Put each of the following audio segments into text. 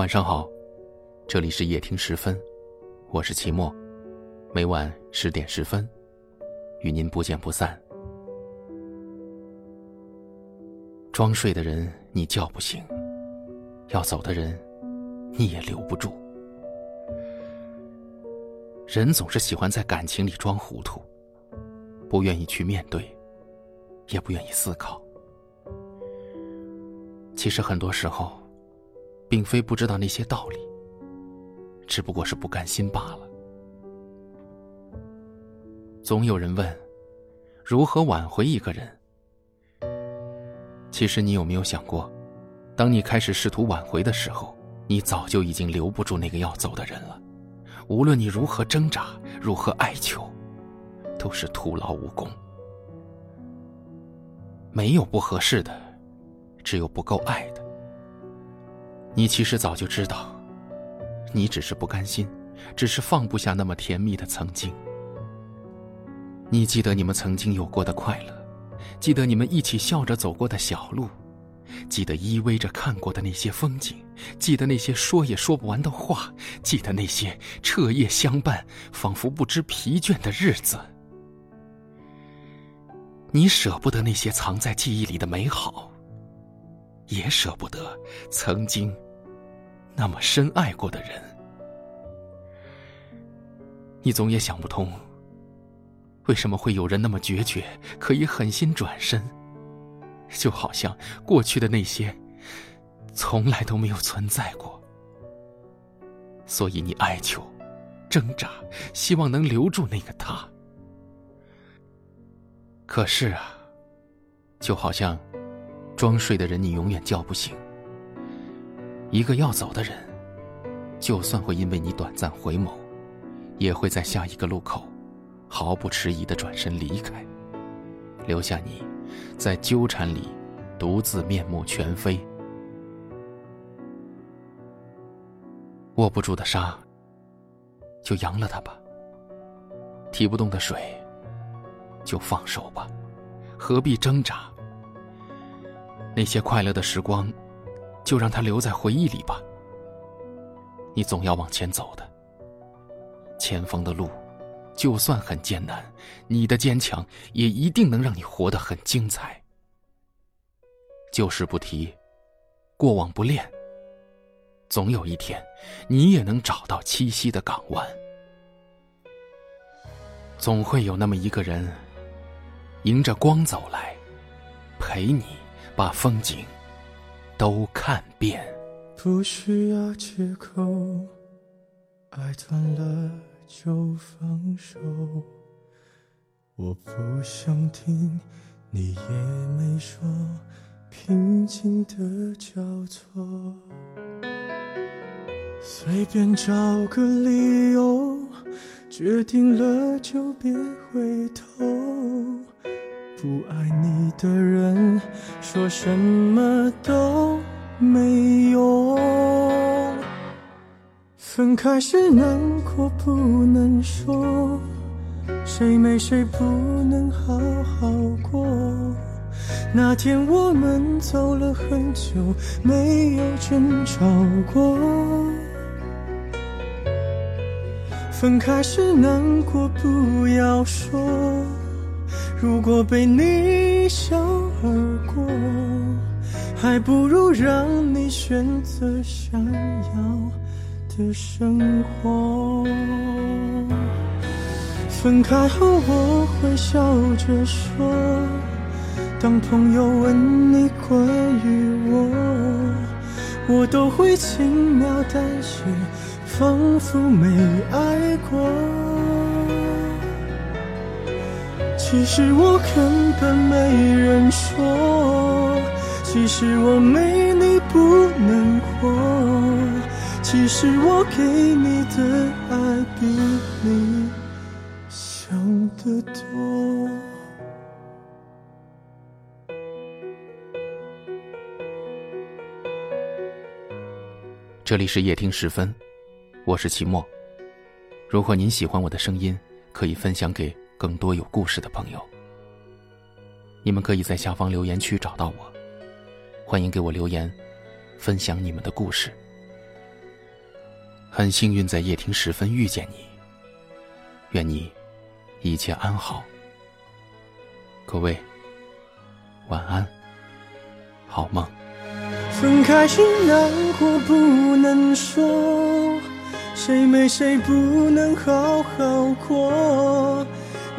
晚上好，这里是夜听十分，我是齐墨，每晚十点十分，与您不见不散。装睡的人你叫不醒，要走的人你也留不住。人总是喜欢在感情里装糊涂，不愿意去面对，也不愿意思考。其实很多时候。并非不知道那些道理，只不过是不甘心罢了。总有人问，如何挽回一个人？其实你有没有想过，当你开始试图挽回的时候，你早就已经留不住那个要走的人了。无论你如何挣扎，如何哀求，都是徒劳无功。没有不合适的，只有不够爱的。你其实早就知道，你只是不甘心，只是放不下那么甜蜜的曾经。你记得你们曾经有过的快乐，记得你们一起笑着走过的小路，记得依偎着看过的那些风景，记得那些说也说不完的话，记得那些彻夜相伴、仿佛不知疲倦的日子。你舍不得那些藏在记忆里的美好。也舍不得曾经那么深爱过的人，你总也想不通，为什么会有人那么决绝，可以狠心转身，就好像过去的那些从来都没有存在过。所以你哀求、挣扎，希望能留住那个他。可是啊，就好像……装睡的人，你永远叫不醒。一个要走的人，就算会因为你短暂回眸，也会在下一个路口，毫不迟疑的转身离开，留下你，在纠缠里，独自面目全非。握不住的沙，就扬了它吧；提不动的水，就放手吧，何必挣扎？那些快乐的时光，就让它留在回忆里吧。你总要往前走的，前方的路，就算很艰难，你的坚强也一定能让你活得很精彩。旧事不提，过往不恋，总有一天，你也能找到栖息的港湾。总会有那么一个人，迎着光走来，陪你。把风景都看遍。不需要借口，爱断了就放手。我不想听，你也没说，平静的交错。随便找个理由，决定了就别回头。不爱你的人，说什么都没用。分开时难过不能说，谁没谁不能好好过。那天我们走了很久，没有争吵过。分开时难过不要说。如果被你一笑而过，还不如让你选择想要的生活。分开后我会笑着说，当朋友问你关于我，我都会轻描淡写，仿佛没爱过。其实我根本没人说，其实我没你不能活，其实我给你的爱比你想的多。这里是夜听十分，我是齐墨。如果您喜欢我的声音，可以分享给。更多有故事的朋友，你们可以在下方留言区找到我，欢迎给我留言，分享你们的故事。很幸运在夜听时分遇见你。愿你一切安好。各位，晚安，好梦。分开时难过不能说，谁没谁不能好好过。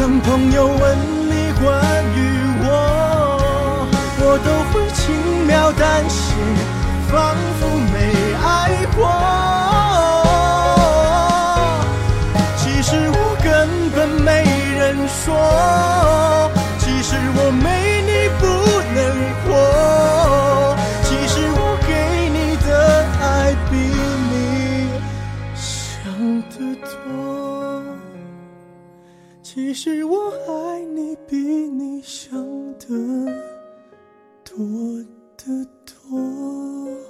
当朋友问你关于我，我都会轻描淡写，仿佛没爱过。其实我根本没人说，其实我没你不能活，其实我给你的爱比你想的多，其实我爱你比你想的多得多。